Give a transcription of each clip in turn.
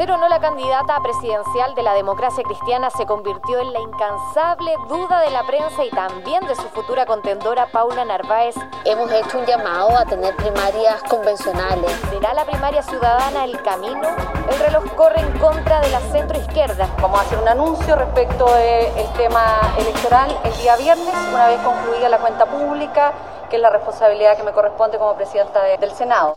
Ser o no la candidata presidencial de la democracia cristiana se convirtió en la incansable duda de la prensa y también de su futura contendora Paula Narváez. Hemos hecho un llamado a tener primarias convencionales. ¿Será la primaria ciudadana el camino? El reloj corre en contra de la centroizquierda. Vamos a hacer un anuncio respecto del tema electoral el día viernes, una vez concluida la cuenta pública, que es la responsabilidad que me corresponde como presidenta del Senado.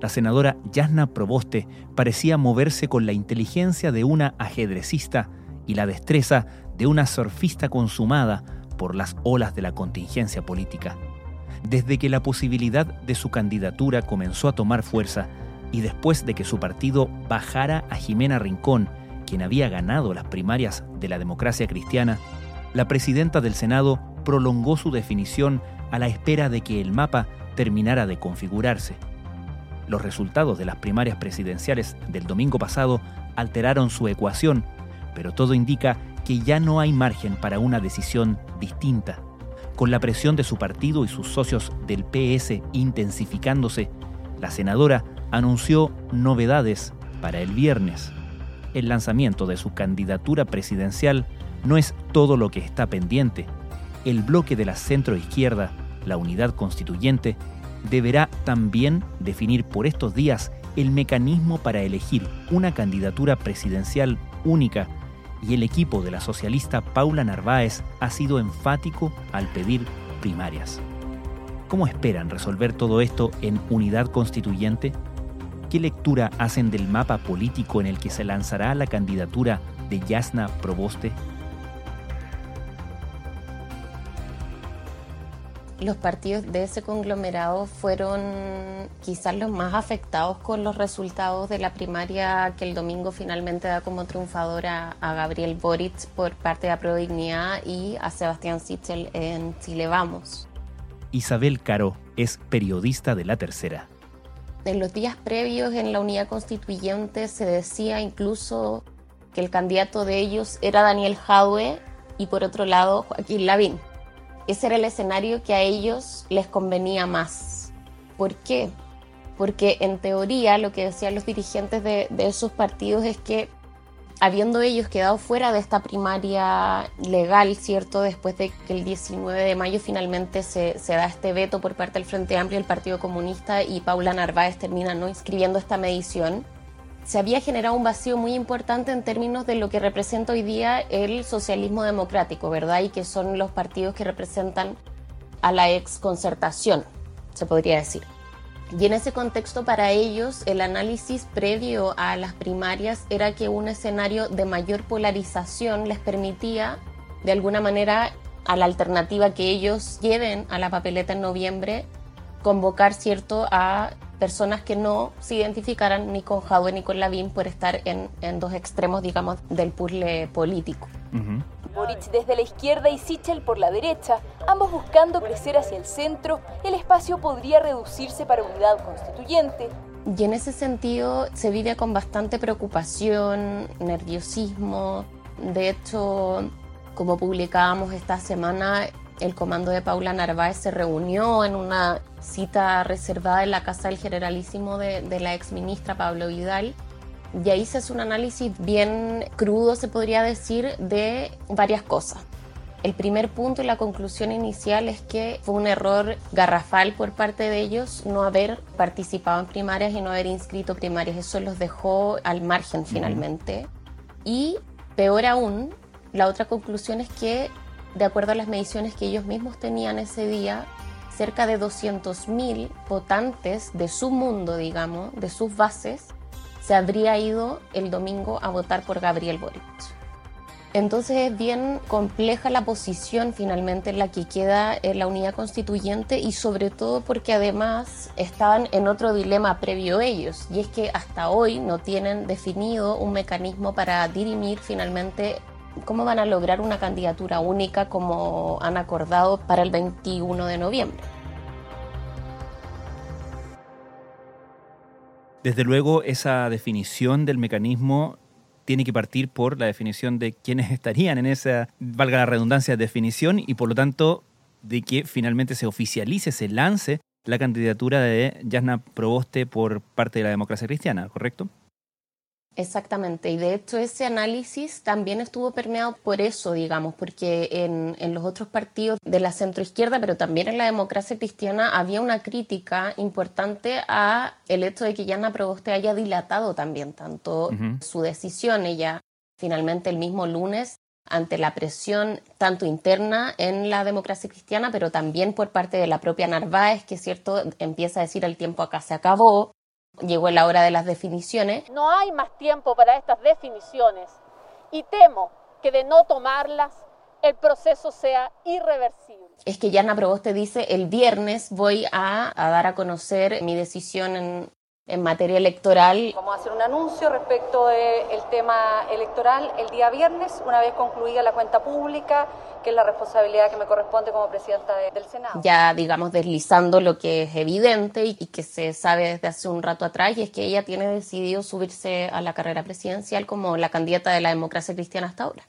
la senadora Yasna Proboste parecía moverse con la inteligencia de una ajedrecista y la destreza de una surfista consumada por las olas de la contingencia política. Desde que la posibilidad de su candidatura comenzó a tomar fuerza y después de que su partido bajara a Jimena Rincón, quien había ganado las primarias de la democracia cristiana, la presidenta del Senado prolongó su definición a la espera de que el mapa terminara de configurarse. Los resultados de las primarias presidenciales del domingo pasado alteraron su ecuación, pero todo indica que ya no hay margen para una decisión distinta. Con la presión de su partido y sus socios del PS intensificándose, la senadora anunció novedades para el viernes. El lanzamiento de su candidatura presidencial no es todo lo que está pendiente. El bloque de la centroizquierda, la unidad constituyente, deberá también definir por estos días el mecanismo para elegir una candidatura presidencial única y el equipo de la socialista Paula Narváez ha sido enfático al pedir primarias. ¿Cómo esperan resolver todo esto en unidad constituyente? ¿Qué lectura hacen del mapa político en el que se lanzará la candidatura de Yasna Proboste? Los partidos de ese conglomerado fueron quizás los más afectados con los resultados de la primaria que el domingo finalmente da como triunfadora a Gabriel Boric por parte de Apro Dignidad y a Sebastián Sichel en Chile Vamos. Isabel Caro es periodista de La Tercera. En los días previos en la unidad constituyente se decía incluso que el candidato de ellos era Daniel Jadwe y por otro lado Joaquín Lavín ese era el escenario que a ellos les convenía más. ¿Por qué? Porque en teoría lo que decían los dirigentes de, esos partidos es que habiendo ellos quedado fuera de esta primaria legal, ¿cierto? Después de que el 19 de mayo finalmente se, se, da este veto por parte del Frente Amplio, el Partido Comunista y Paula Narváez termina no inscribiendo esta medición, se había generado un vacío muy importante en términos de lo que representa hoy día el socialismo democrático, ¿verdad? Y que son los partidos que representan a la ex concertación, se podría decir. Y en ese contexto para ellos el análisis previo a las primarias era que un escenario de mayor polarización les permitía de alguna manera a la alternativa que ellos lleven a la papeleta en noviembre convocar cierto a personas que no se identificaran ni con Jadwe ni con Lavín por estar en, dos extremos, digamos, del puzzle político. Boric desde la izquierda y Sichel por la derecha, ambos buscando crecer hacia el centro, el espacio podría reducirse para unidad constituyente. Y en ese sentido se vive con bastante preocupación, nerviosismo. De hecho, como publicábamos esta semana, el comando de Paula Narváez se reunió en una cita reservada en la casa del generalísimo de, de la exministra Pablo Vidal. Y ahí se hace un análisis bien crudo, se podría decir, de varias cosas. El primer punto y la conclusión inicial es que fue un error garrafal por parte de ellos no haber participado en primarias y no haber inscrito primarias. Eso los dejó al margen finalmente. Y peor aún, la otra conclusión es que de acuerdo a las mediciones que ellos mismos tenían ese día, cerca de 200.000 votantes de su mundo, digamos, de sus bases, se habría ido el domingo a votar por Gabriel Boric. Entonces es bien compleja la posición finalmente en la que queda eh, la unidad constituyente y sobre todo porque además estaban en otro dilema previo ellos y es que hasta hoy no tienen definido un mecanismo para dirimir finalmente cómo van a lograr una candidatura única como han acordado para el 21 de noviembre. Desde luego, esa definición del mecanismo tiene que partir por la definición de quiénes estarían en esa, valga la redundancia, definición y por lo tanto de que finalmente se oficialice, se lance la candidatura de Yasna Proboste por parte de la democracia cristiana, ¿correcto? Exactamente, y de hecho ese análisis también estuvo permeado por eso, digamos, porque en, en, los otros partidos de la centroizquierda, pero también en la democracia cristiana, había una crítica importante a el hecho de que Yana Proboste haya dilatado también tanto su decisión. Ella finalmente el mismo lunes, ante la presión tanto interna en la democracia cristiana, pero también por parte de la propia Narváez, que es cierto, empieza a decir el tiempo acá se acabó, llegó la hora de las definiciones. No hay más tiempo para estas definiciones y temo que de no tomarlas el proceso sea irreversible. Es que Yana Proboste dice, el viernes voy a, a dar a conocer mi decisión en, en materia electoral. Vamos a hacer un anuncio respecto del tema electoral el día viernes, una vez concluida la cuenta pública, que es la responsabilidad que me corresponde como presidenta del Senado. Ya, digamos, deslizando lo que es evidente y, y que se sabe desde hace un rato atrás, y es que ella tiene decidido subirse a la carrera presidencial como la candidata de la democracia cristiana hasta ahora.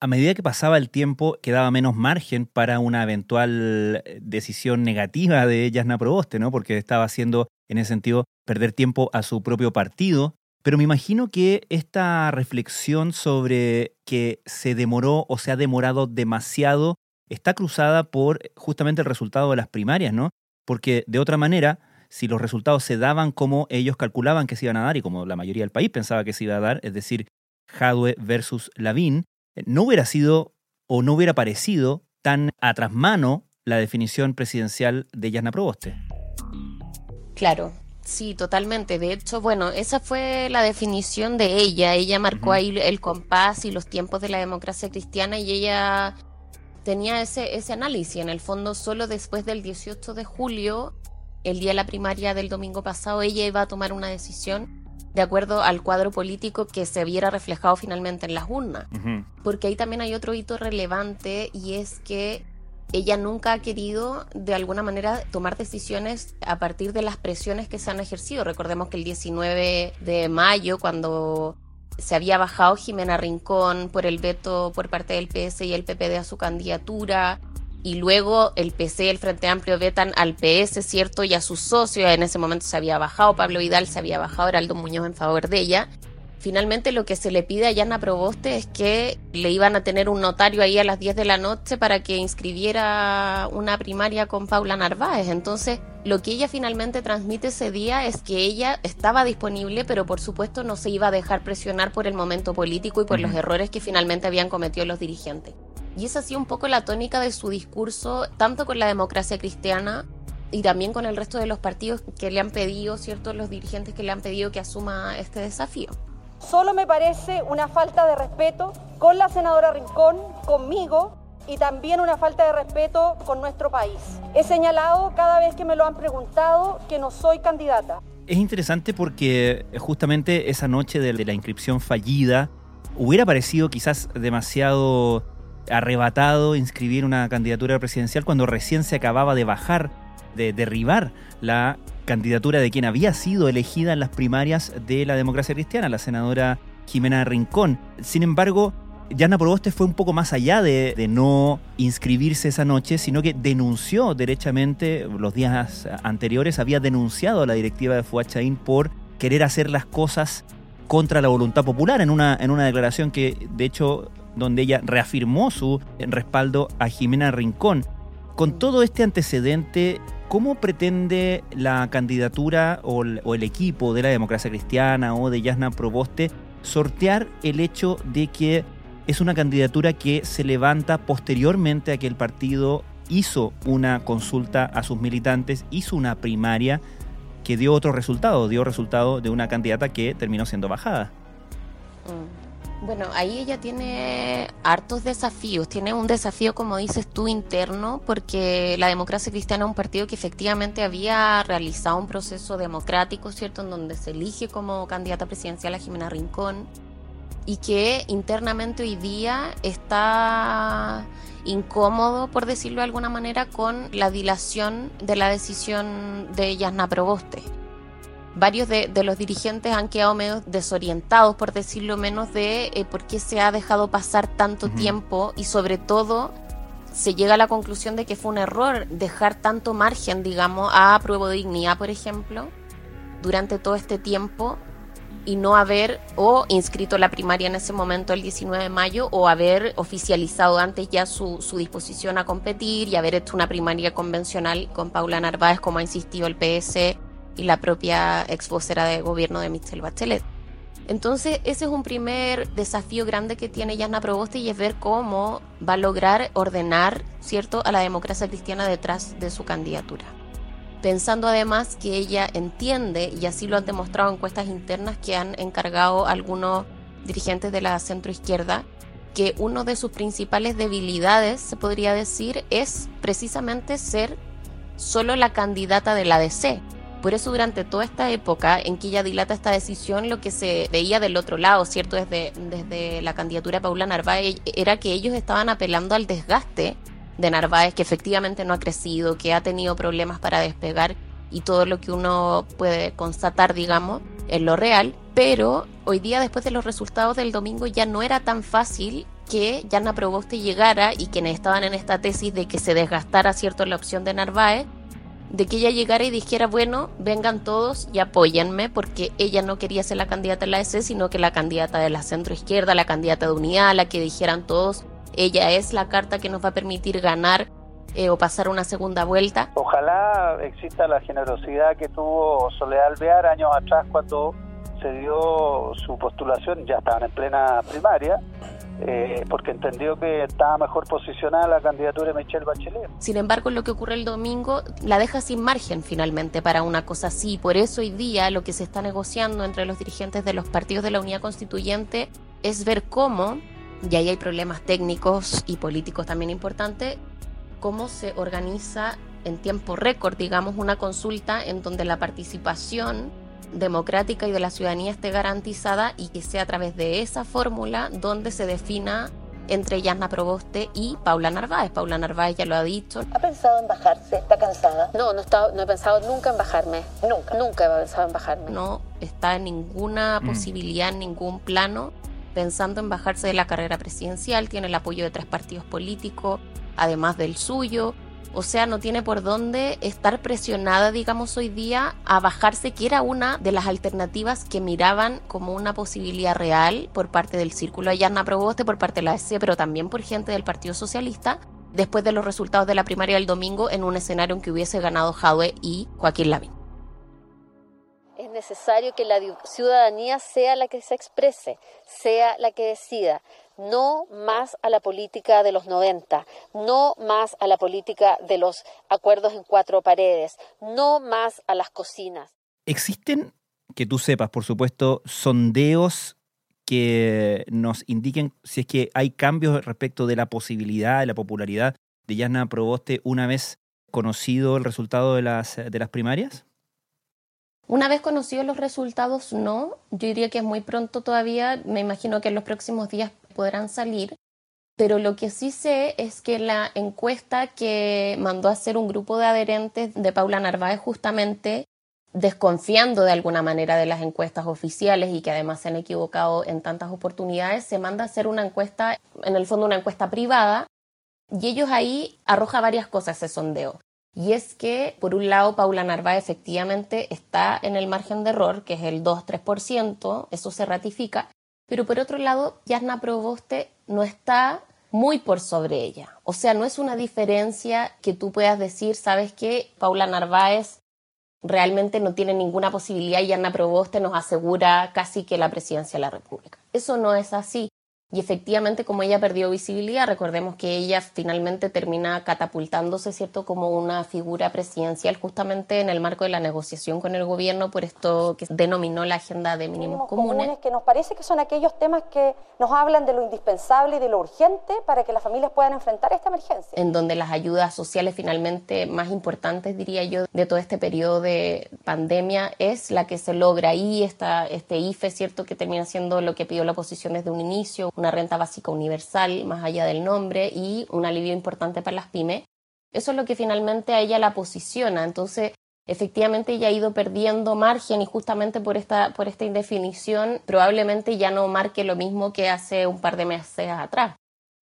A medida que pasaba el tiempo, quedaba menos margen para una eventual decisión negativa de Yasna Proboste, ¿no? Porque estaba haciendo, en ese sentido, perder tiempo a su propio partido. Pero me imagino que esta reflexión sobre que se demoró o se ha demorado demasiado está cruzada por justamente el resultado de las primarias, ¿no? Porque de otra manera, si los resultados se daban como ellos calculaban que se iban a dar y como la mayoría del país pensaba que se iba a dar, es decir, Jadwe versus Lavín, no hubiera sido o no hubiera parecido tan a trasmano la definición presidencial de Yasna Proboste. Claro, sí, totalmente. De hecho, bueno, esa fue la definición de ella. Ella marcó uh -huh. ahí el compás y los tiempos de la democracia cristiana y ella tenía ese, ese análisis. En el fondo, solo después del 18 de julio, el día de la primaria del domingo pasado, ella iba a tomar una decisión de acuerdo al cuadro político que se viera reflejado finalmente en las urnas. Uh -huh. Porque ahí también hay otro hito relevante y es que ella nunca ha querido de alguna manera tomar decisiones a partir de las presiones que se han ejercido. Recordemos que el 19 de mayo, cuando se había bajado Jimena Rincón por el veto por parte del PS y el PPD a su candidatura, y luego el PC y el Frente Amplio vetan al PS, ¿cierto? Y a sus socios, en ese momento se había bajado, Pablo Vidal se había bajado, Heraldo Muñoz en favor de ella. Finalmente lo que se le pide a Yana Proboste es que le iban a tener un notario ahí a las 10 de la noche para que inscribiera una primaria con Paula Narváez. Entonces, lo que ella finalmente transmite ese día es que ella estaba disponible, pero por supuesto no se iba a dejar presionar por el momento político y por uh -huh. los errores que finalmente habían cometido los dirigentes. Y esa ha sido un poco la tónica de su discurso, tanto con la democracia cristiana y también con el resto de los partidos que le han pedido, ¿cierto? Los dirigentes que le han pedido que asuma este desafío. Solo me parece una falta de respeto con la senadora Rincón, conmigo y también una falta de respeto con nuestro país. He señalado cada vez que me lo han preguntado que no soy candidata. Es interesante porque justamente esa noche de la inscripción fallida hubiera parecido quizás demasiado arrebatado inscribir una candidatura presidencial cuando recién se acababa de bajar, de derribar la candidatura de quien había sido elegida en las primarias de la democracia cristiana, la senadora Jimena Rincón. Sin embargo, Yana Proboste fue un poco más allá de, no inscribirse esa noche, sino que denunció derechamente, los días anteriores, había denunciado a la directiva de Fuachaín por querer hacer las cosas contra la voluntad popular en una, en una declaración que, de hecho, donde ella reafirmó su respaldo a Jimena Rincón. Con todo este antecedente, ¿cómo pretende la candidatura o el, equipo de la democracia cristiana o de Yasna Proboste sortear el hecho de que es una candidatura que se levanta posteriormente a que el partido hizo una consulta a sus militantes, hizo una primaria que dio otro resultado, dio resultado de una candidata que terminó siendo bajada. Bueno, ahí ella tiene hartos desafíos. Tiene un desafío, como dices tú, interno, porque la democracia cristiana es un partido que efectivamente había realizado un proceso democrático, ¿cierto?, en donde se elige como candidata presidencial a Jimena Rincón y que internamente hoy día está incómodo, por decirlo de alguna manera, con la dilación de la decisión de Yasna Proboste varios de, los dirigentes han quedado medio desorientados, por decirlo menos, de eh, por qué se ha dejado pasar tanto tiempo y sobre todo se llega a la conclusión de que fue un error dejar tanto margen, digamos, a prueba de dignidad, por ejemplo, durante todo este tiempo y no haber o inscrito la primaria en ese momento el 19 de mayo o haber oficializado antes ya su, su disposición a competir y haber hecho una primaria convencional con Paula Narváez como ha insistido el PS y la propia ex vocera de gobierno de Michelle Bachelet. Entonces, ese es un primer desafío grande que tiene Yasna Proboste y es ver cómo va a lograr ordenar, ¿cierto?, a la democracia cristiana detrás de su candidatura. Pensando además que ella entiende, y así lo han demostrado encuestas internas que han encargado algunos dirigentes de la centroizquierda, que una de sus principales debilidades, se podría decir, es precisamente ser solo la candidata de la DC por eso durante toda esta época en que ella dilata esta decisión, lo que se veía del otro lado, ¿cierto? Desde, desde la candidatura de Paula Narváez, era que ellos estaban apelando al desgaste de Narváez, que efectivamente no ha crecido, que ha tenido problemas para despegar y todo lo que uno puede constatar, digamos, en lo real. Pero hoy día, después de los resultados del domingo, ya no era tan fácil que Yana Proboste llegara y quienes estaban en esta tesis de que se desgastara, ¿cierto?, la opción de Narváez, de que ella llegara y dijera, bueno, vengan todos y apóyenme, porque ella no quería ser la candidata de la EC, sino que la candidata de la centro izquierda, la candidata de unidad, la que dijeran todos, ella es la carta que nos va a permitir ganar eh, o pasar una segunda vuelta. Ojalá exista la generosidad que tuvo Soledad Alvear años atrás cuando se dio su postulación, ya estaban en plena primaria, eh, porque entendió que estaba mejor posicionada la candidatura de Michelle Bachelet. Sin embargo, lo que ocurre el domingo la deja sin margen finalmente para una cosa así. Por eso hoy día lo que se está negociando entre los dirigentes de los partidos de la Unidad Constituyente es ver cómo, y ahí hay problemas técnicos y políticos también importantes, cómo se organiza en tiempo récord, digamos, una consulta en donde la participación democrática y de la ciudadanía esté garantizada y que sea a través de esa fórmula donde se defina entre Yasna Proboste y Paula Narváez. Paula Narváez ya lo ha dicho. ¿Ha pensado en bajarse? ¿Está cansada? No, no, está, no he pensado nunca en bajarme. Nunca. Nunca he pensado en bajarme. No está en ninguna mm. posibilidad, en ningún plano, pensando en bajarse de la carrera presidencial. Tiene el apoyo de tres partidos políticos, además del suyo. O sea, no tiene por dónde estar presionada, digamos, hoy día a bajarse, que era una de las alternativas que miraban como una posibilidad real por parte del Círculo Ayana Proboste, por parte de la SC, pero también por gente del Partido Socialista, después de los resultados de la primaria del domingo en un escenario en que hubiese ganado Jadwe y Joaquín Lavín. Es necesario que la ciudadanía sea la que se exprese, sea la que decida no más a la política de los 90, no más a la política de los acuerdos en cuatro paredes, no más a las cocinas. ¿Existen, que tú sepas, por supuesto, sondeos que nos indiquen si es que hay cambios respecto de la posibilidad, de la popularidad de Yasna Proboste una vez conocido el resultado de las, de las primarias? Una vez conocidos los resultados, no. Yo diría que es muy pronto todavía. Me imagino que en los próximos días podrán salir, pero lo que sí sé es que la encuesta que mandó a hacer un grupo de adherentes de Paula Narváez justamente desconfiando de alguna manera de las encuestas oficiales y que además se han equivocado en tantas oportunidades, se manda a hacer una encuesta, en el fondo una encuesta privada, y ellos ahí arroja varias cosas ese sondeo. Y es que, por un lado, Paula Narváez efectivamente está en el margen de error, que es el 2-3%, eso se ratifica, pero por otro lado, Yasna Proboste no está muy por sobre ella. O sea, no es una diferencia que tú puedas decir, sabes que Paula Narváez realmente no tiene ninguna posibilidad y Yasna Proboste nos asegura casi que la presidencia de la República. Eso no es así. Y efectivamente, como ella perdió visibilidad, recordemos que ella finalmente termina catapultándose, ¿cierto?, como una figura presidencial justamente en el marco de la negociación con el gobierno por esto que denominó la agenda de mínimos, comunes. Que nos parece que son aquellos temas que nos hablan de lo indispensable y de lo urgente para que las familias puedan enfrentar esta emergencia. En donde las ayudas sociales finalmente más importantes, diría yo, de todo este periodo de pandemia es la que se logra ahí, esta, este IFE, ¿cierto?, que termina siendo lo que pidió la oposición desde un inicio una renta básica universal más allá del nombre y un alivio importante para las pymes. Eso es lo que finalmente a ella la posiciona. Entonces, efectivamente ella ha ido perdiendo margen y justamente por esta, por esta indefinición probablemente ya no marque lo mismo que hace un par de meses atrás.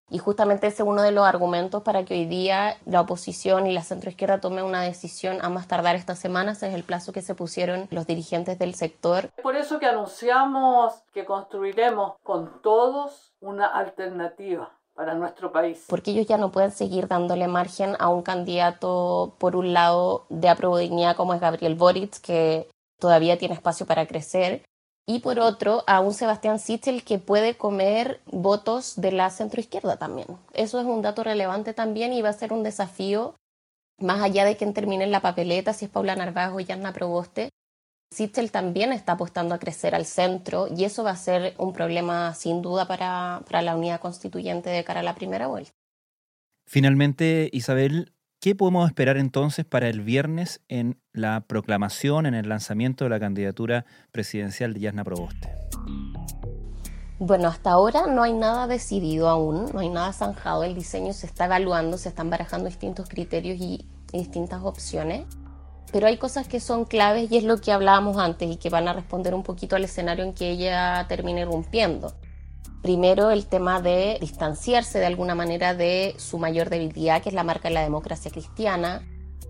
Y justamente ese es uno de los argumentos para que hoy día la oposición y la centroizquierda tomen una decisión a más tardar esta semana, ese es el plazo que se pusieron los dirigentes del sector. Por eso que anunciamos que construiremos con todos una alternativa para nuestro país. Porque ellos ya no pueden seguir dándole margen a un candidato, por un lado, de dignidad como es Gabriel Boric, que todavía tiene espacio para crecer, y por otro a un Sebastián Sichel que puede comer votos de la centroizquierda también. Eso es un dato relevante también y va a ser un desafío más allá de quien termine en la papeleta, si es Paula Narváez o Yanna Proboste. Sichel también está apostando a crecer al centro y eso va a ser un problema sin duda para, para la unidad constituyente de cara a la primera vuelta. Finalmente, Isabel, ¿Qué podemos esperar entonces para el viernes en la proclamación, en el lanzamiento de la candidatura presidencial de Yasna Proboste? Bueno, hasta ahora no hay nada decidido aún, no hay nada zanjado, el diseño se está evaluando, se están barajando distintos criterios y distintas opciones, pero hay cosas que son claves y es lo que hablábamos antes y que van a responder un poquito al escenario en que ella termine irrumpiendo. Primero, el tema de distanciarse de alguna manera de su mayor debilidad, que es la marca de la democracia cristiana.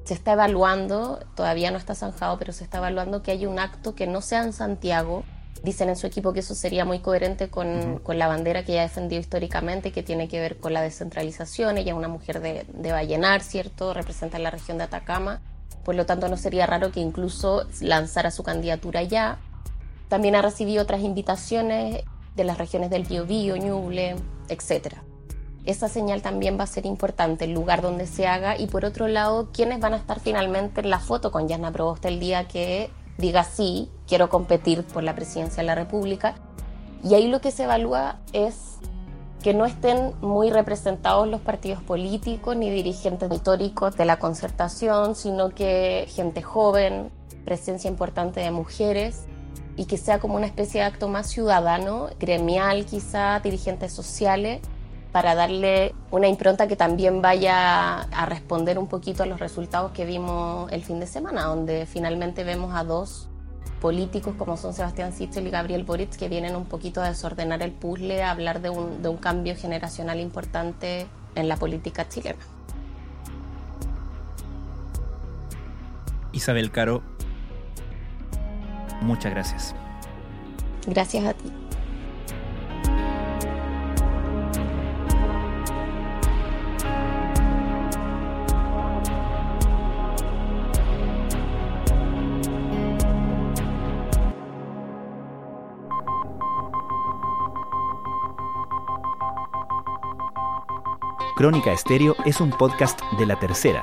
Se está evaluando, todavía no está zanjado, pero se está evaluando que hay un acto que no sea en Santiago. Dicen en su equipo que eso sería muy coherente con, la bandera que ella ha defendido históricamente, que tiene que ver con la descentralización. Ella es una mujer de, de Vallenar, ¿cierto? Representa la región de Atacama. Por lo tanto, no sería raro que incluso lanzara su candidatura allá. También ha recibido otras invitaciones de las regiones del Biobío, Ñuble, etc. Esa señal también va a ser importante, el lugar donde se haga y por otro lado, quiénes van a estar finalmente en la foto con Yasna Proboste el día que diga sí, quiero competir por la presidencia de la República. Y ahí lo que se evalúa es que no estén muy representados los partidos políticos ni dirigentes históricos de la concertación, sino que gente joven, presencia importante de mujeres y que sea como una especie de acto más ciudadano, gremial quizá, dirigentes sociales, para darle una impronta que también vaya a responder un poquito a los resultados que vimos el fin de semana, donde finalmente vemos a dos políticos como son Sebastián Sichel y Gabriel Boric que vienen un poquito a desordenar el puzzle, a hablar de un, de un cambio generacional importante en la política chilena. Isabel Caro, Muchas gracias. Gracias a ti. Crónica Estéreo es un podcast de la tercera